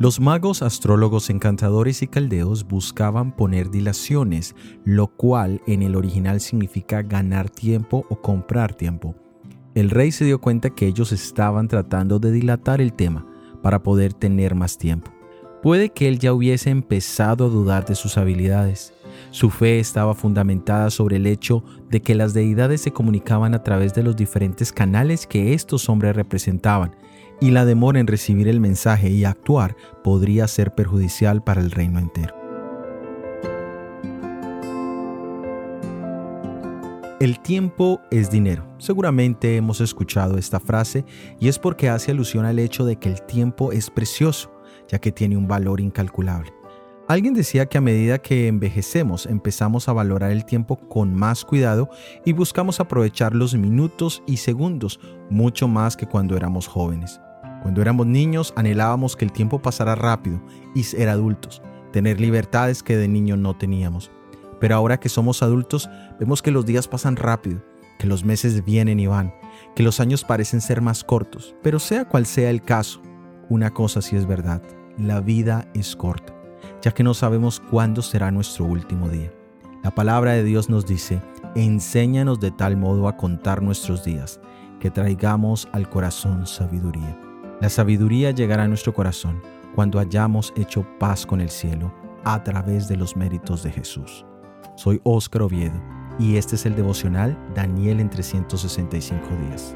Los magos, astrólogos, encantadores y caldeos buscaban poner dilaciones, lo cual en el original significa ganar tiempo o comprar tiempo. El rey se dio cuenta que ellos estaban tratando de dilatar el tema para poder tener más tiempo. Puede que él ya hubiese empezado a dudar de sus habilidades. Su fe estaba fundamentada sobre el hecho de que las deidades se comunicaban a través de los diferentes canales que estos hombres representaban y la demora en recibir el mensaje y actuar podría ser perjudicial para el reino entero. El tiempo es dinero. Seguramente hemos escuchado esta frase y es porque hace alusión al hecho de que el tiempo es precioso, ya que tiene un valor incalculable. Alguien decía que a medida que envejecemos empezamos a valorar el tiempo con más cuidado y buscamos aprovechar los minutos y segundos mucho más que cuando éramos jóvenes. Cuando éramos niños anhelábamos que el tiempo pasara rápido y ser adultos, tener libertades que de niño no teníamos. Pero ahora que somos adultos vemos que los días pasan rápido, que los meses vienen y van, que los años parecen ser más cortos. Pero sea cual sea el caso, una cosa sí es verdad, la vida es corta, ya que no sabemos cuándo será nuestro último día. La palabra de Dios nos dice, enséñanos de tal modo a contar nuestros días, que traigamos al corazón sabiduría. La sabiduría llegará a nuestro corazón cuando hayamos hecho paz con el cielo a través de los méritos de Jesús. Soy Óscar Oviedo y este es el devocional Daniel en 365 días.